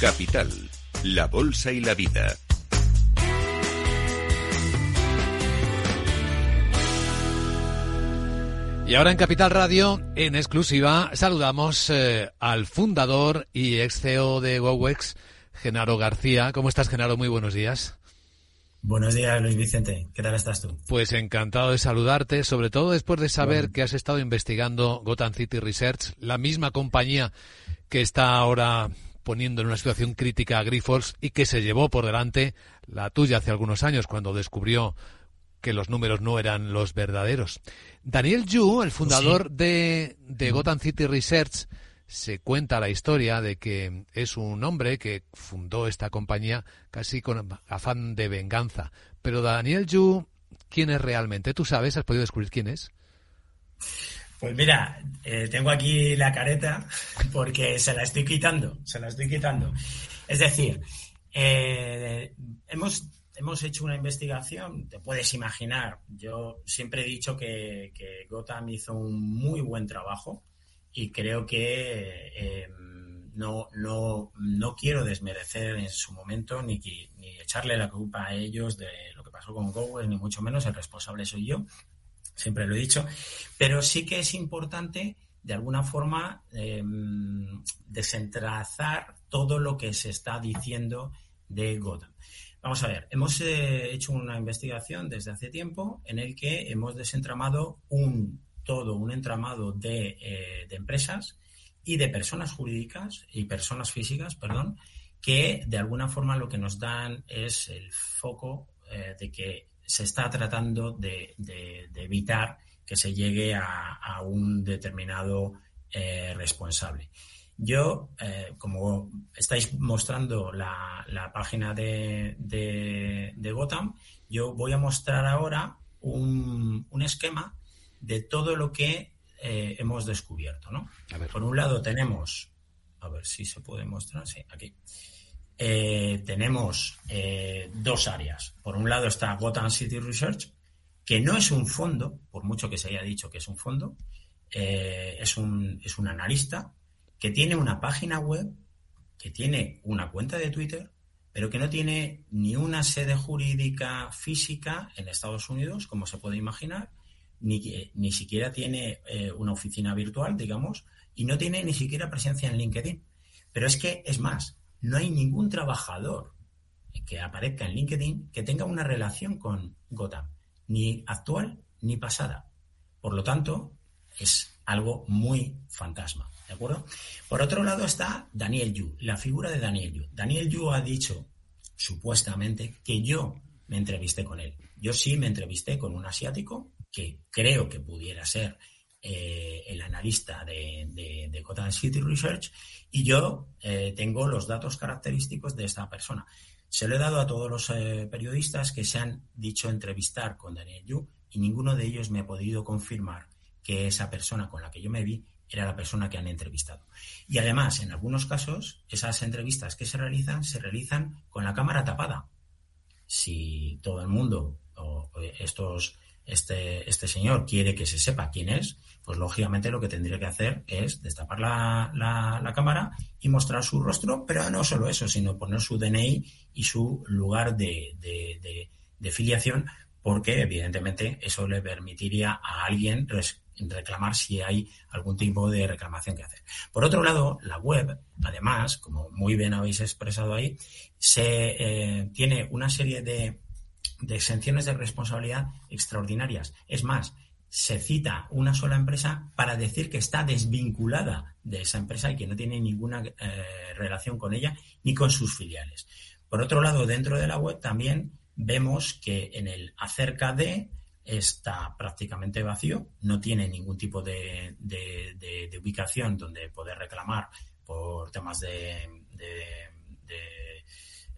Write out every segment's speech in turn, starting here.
Capital, la Bolsa y la Vida. Y ahora en Capital Radio, en exclusiva, saludamos eh, al fundador y ex CEO de GoWex, Genaro García. ¿Cómo estás, Genaro? Muy buenos días. Buenos días, Luis Vicente. ¿Qué tal estás tú? Pues encantado de saludarte, sobre todo después de saber que has estado investigando Gotham City Research, la misma compañía que está ahora poniendo en una situación crítica a Grifols y que se llevó por delante la tuya hace algunos años cuando descubrió que los números no eran los verdaderos. Daniel Yu, el fundador de, de Gotham City Research, se cuenta la historia de que es un hombre que fundó esta compañía casi con afán de venganza. Pero Daniel Yu, ¿quién es realmente? ¿Tú sabes? ¿Has podido descubrir quién es? Pues mira, eh, tengo aquí la careta porque se la estoy quitando, se la estoy quitando. Es decir, eh, hemos, hemos hecho una investigación, te puedes imaginar, yo siempre he dicho que, Gotham hizo un muy buen trabajo y creo que eh, no, no, no quiero desmerecer en su momento ni, ni echarle la culpa a ellos de lo que pasó con Google, ni mucho menos, el responsable soy yo siempre lo he dicho, pero sí que es importante de alguna forma eh, descentralizar todo lo que se está diciendo de Gotham. Vamos a ver, hemos eh, hecho una investigación desde hace tiempo en el que hemos desentramado un todo un entramado de, eh, de empresas y de personas jurídicas y personas físicas, perdón, que de alguna forma lo que nos dan es el foco eh, de que se está tratando de, evitar que se llegue a, un determinado eh, responsable. Yo, eh, como estáis mostrando la, página de, de, Gotham, yo voy a mostrar ahora un, esquema de todo lo que eh, hemos descubierto. ¿no? Por un lado tenemos, a ver si se puede mostrar, sí, aquí. Eh, tenemos eh, dos áreas. Por un lado está Gotham City Research, que no es un fondo, por mucho que se haya dicho que es un fondo, eh, es, un, es un analista que tiene una página web, que tiene una cuenta de Twitter, pero que no tiene ni una sede jurídica física en Estados Unidos, como se puede imaginar, ni, ni siquiera tiene una oficina virtual, digamos, y no tiene ni siquiera presencia en LinkedIn. Pero es que, es más, no hay ningún trabajador que aparezca en LinkedIn que tenga una relación con Gotham, ni actual ni pasada. Por lo tanto, es algo muy fantasma. ¿De acuerdo? Por otro lado está Daniel Yu, la figura de Daniel Yu. Daniel Yu ha dicho, supuestamente, que yo me entrevisté con él. Yo sí me entrevisté con un asiático que creo que pudiera ser eh, el analista de, de, City Research y yo eh, tengo los datos característicos de esta persona. Se lo he dado a todos los eh, periodistas que se han dicho entrevistar con Daniel Yu y ninguno de ellos me ha podido confirmar que esa persona con la que yo me vi era la persona que han entrevistado. Y además, en algunos casos, esas entrevistas que se realizan se realizan con la cámara tapada. Si todo el mundo estos este, este señor quiere que se sepa quién es, pues lógicamente lo que tendría que hacer es destapar la, la, cámara y mostrar su rostro, pero no solo eso, sino poner su DNI y su lugar de, de, filiación, porque evidentemente eso le permitiría a alguien reclamar si hay algún tipo de reclamación que hacer. Por otro lado, la web, además, como muy bien habéis expresado ahí, se eh, tiene una serie de de exenciones de responsabilidad extraordinarias. Es más, se cita una sola empresa para decir que está desvinculada de esa empresa y que no tiene ninguna eh, relación con ella ni con sus filiales. Por otro lado, dentro de la web también vemos que en el acerca de está prácticamente vacío, no tiene ningún tipo de, ubicación donde poder reclamar por temas de,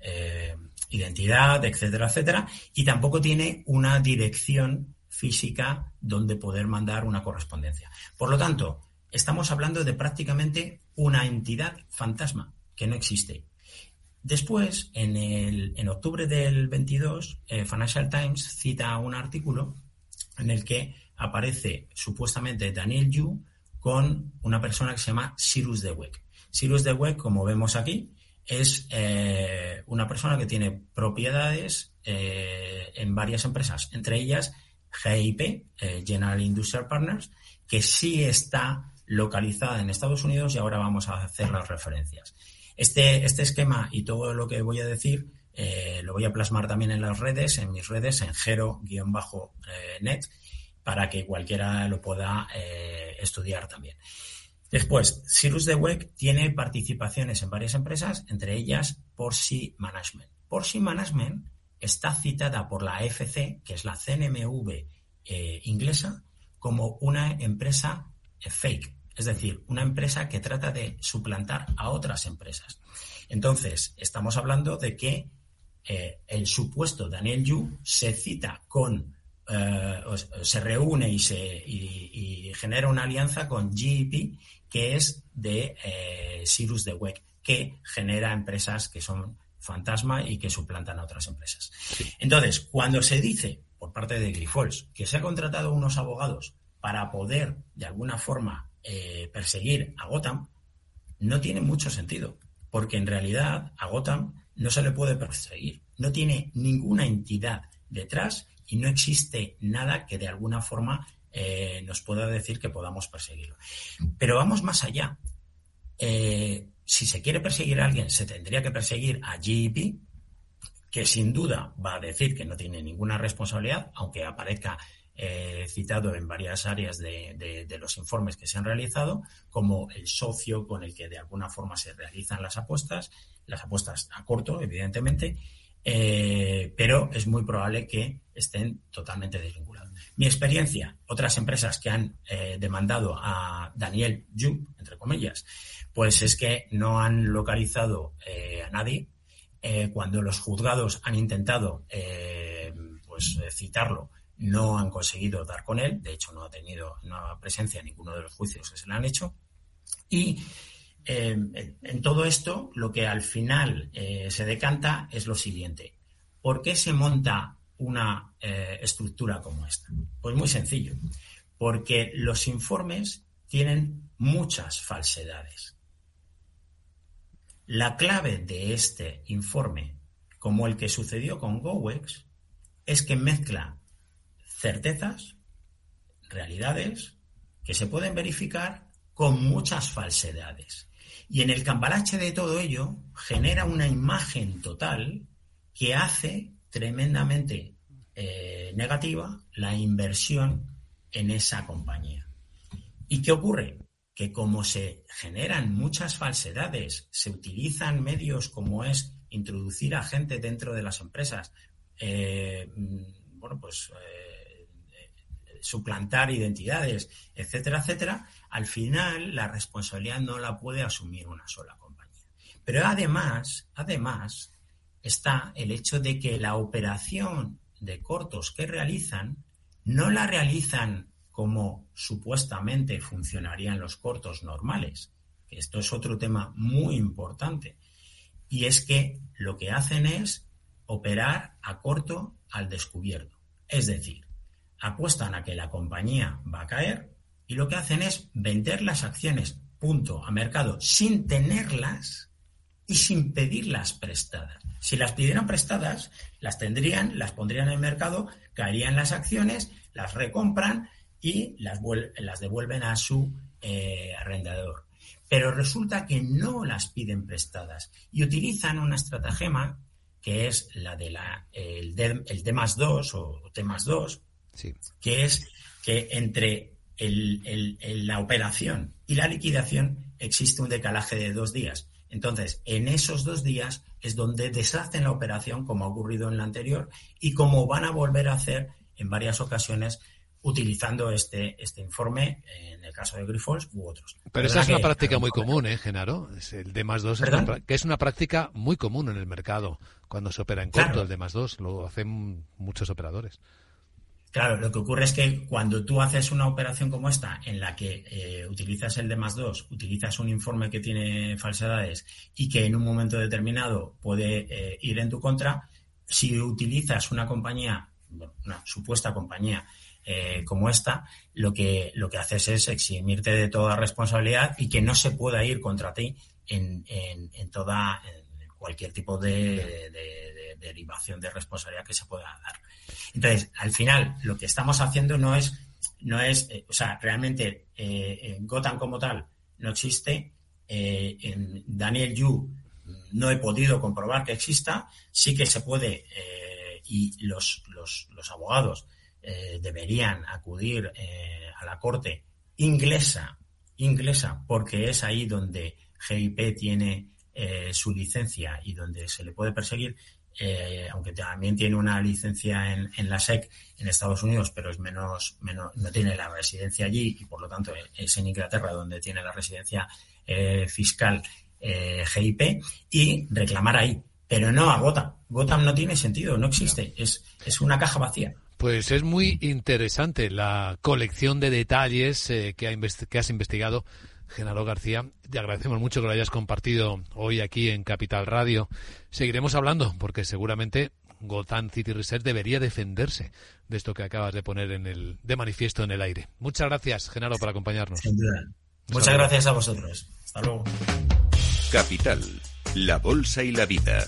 eh, identidad, etcétera, etcétera, y tampoco tiene una dirección física donde poder mandar una correspondencia. Por lo tanto, estamos hablando de prácticamente una entidad fantasma que no existe. Después, en, el, en octubre del 22, eh, Financial Times cita un artículo en el que aparece supuestamente Daniel Yu con una persona que se llama Cyrus Dweck. Cyrus Dweck, como vemos aquí, es eh, una persona que tiene propiedades eh, en varias empresas, entre ellas GIP, eh, General Industrial Partners, que sí está localizada en Estados Unidos y ahora vamos a hacer las referencias. Este, este esquema y todo lo que voy a decir lo voy a plasmar también en las redes, en mis redes, en gero-net, para que cualquiera lo pueda estudiar también. Después, Cirrus de WEC tiene participaciones en varias empresas, entre ellas Porsche Management. Porsche Management está citada por la FC, que es la CNMV eh, inglesa, como una empresa eh, fake, es decir, una empresa que trata de suplantar a otras empresas. Entonces, estamos hablando de que eh, el supuesto Daniel Yu se cita con, se reúne y, se, y genera una alianza con GEP que es de eh, Cyrus de WEC, que genera empresas que son fantasma y que suplantan a otras empresas. Entonces, cuando se dice por parte de Grifols que se ha contratado unos abogados para poder, de alguna forma, eh, perseguir a Gotham, no tiene mucho sentido, porque en realidad a Gotham no se le puede perseguir, no tiene ninguna entidad detrás y no existe nada que de alguna forma eh, nos pueda decir que podamos perseguirlo. Pero vamos más allá. Eh, si se quiere perseguir a alguien, se tendría que perseguir a GEP, que sin duda va a decir que no tiene ninguna responsabilidad, aunque aparezca eh, citado en varias áreas de, los informes que se han realizado, como el socio con el que de alguna forma se realizan las apuestas, las apuestas a corto, evidentemente, pero es muy probable que estén totalmente desvinculados. Mi experiencia, otras empresas que han eh, demandado a Daniel Yu, entre comillas, pues es que no han localizado eh, a nadie. Eh, cuando los juzgados han intentado pues citarlo, no han conseguido dar con él. De hecho, no ha tenido una presencia en ninguno de los juicios que se le han hecho. Y en todo esto, lo que al final se decanta es lo siguiente. ¿Por qué se monta una eh, estructura como esta? Pues muy sencillo, porque los informes tienen muchas falsedades. La clave de este informe, como el que sucedió con GoWex, es que mezcla certezas, realidades, que se pueden verificar con muchas falsedades. Y en el cambalache de todo ello genera una imagen total que hace tremendamente eh, negativa la inversión en esa compañía. ¿Y qué ocurre? Que como se generan muchas falsedades, se utilizan medios como es introducir a gente dentro de las empresas, eh, mm, bueno, pues eh, suplantar identidades, etcétera, etcétera, al final la responsabilidad no la puede asumir una sola compañía. Pero además, además, está el hecho de que la operación de cortos que realizan no la realizan como supuestamente funcionarían los cortos normales. Esto es otro tema muy importante. Y es que lo que hacen es operar a corto al descubierto. Es decir, apuestan a que la compañía va a caer y lo que hacen es vender las acciones punto a mercado sin tenerlas y sin pedirlas prestadas. Si las pidieran prestadas, las tendrían, las pondrían en el mercado, caerían las acciones, las recompran y las, las devuelven a su eh, arrendador. Pero resulta que no las piden prestadas y utilizan una estratagema que es la de la, el, D, el D más 2 o T más 2, que es que entre la operación y la liquidación existe un decalaje de dos días. Entonces, en esos dos días es donde deshacen la operación, como ha ocurrido en la anterior, y como van a volver a hacer en varias ocasiones utilizando este, este informe, en el caso de Grifols u otros. Pero esa es una práctica muy común, ¿eh, Genaro? el D más 2, que es una práctica muy común en el mercado cuando se opera en corto, el D más 2, lo hacen muchos operadores. Claro, lo que ocurre es que cuando tú haces una operación como esta, en la que eh, utilizas el D más 2, utilizas un informe que tiene falsedades y que en un momento determinado puede eh, ir en tu contra, si utilizas una compañía, una supuesta compañía eh, como esta, lo que, lo que haces es eximirte de toda responsabilidad y que no se pueda ir contra ti en, en, en toda, cualquier tipo de, derivación de responsabilidad que se pueda dar. Entonces, al final, lo que estamos haciendo no es, no es, o sea, realmente Gotham como tal no existe. en Daniel Yu no he podido comprobar que exista, sí que se puede y los, los, abogados eh, deberían acudir eh, a la corte inglesa, inglesa, porque es ahí donde GIP tiene eh, su licencia y donde se le puede perseguir, aunque también tiene una licencia en, en, la SEC en Estados Unidos, pero es menos, menos, no tiene la residencia allí y por lo tanto es en Inglaterra donde tiene la residencia fiscal GIP y reclamar ahí pero no a Gotham. Gotham no tiene sentido, no existe, es, es una caja vacía. Pues es muy interesante la colección de detalles eh, que, que has investigado, Genaro García. Te agradecemos mucho que lo hayas compartido hoy aquí en Capital Radio. Seguiremos hablando porque seguramente Gotham City Research debería defenderse de esto que acabas de poner en el de manifiesto en el aire. Muchas gracias, Genaro, por acompañarnos. Muchas gracias a vosotros. Hasta luego. Capital, la bolsa y la vida.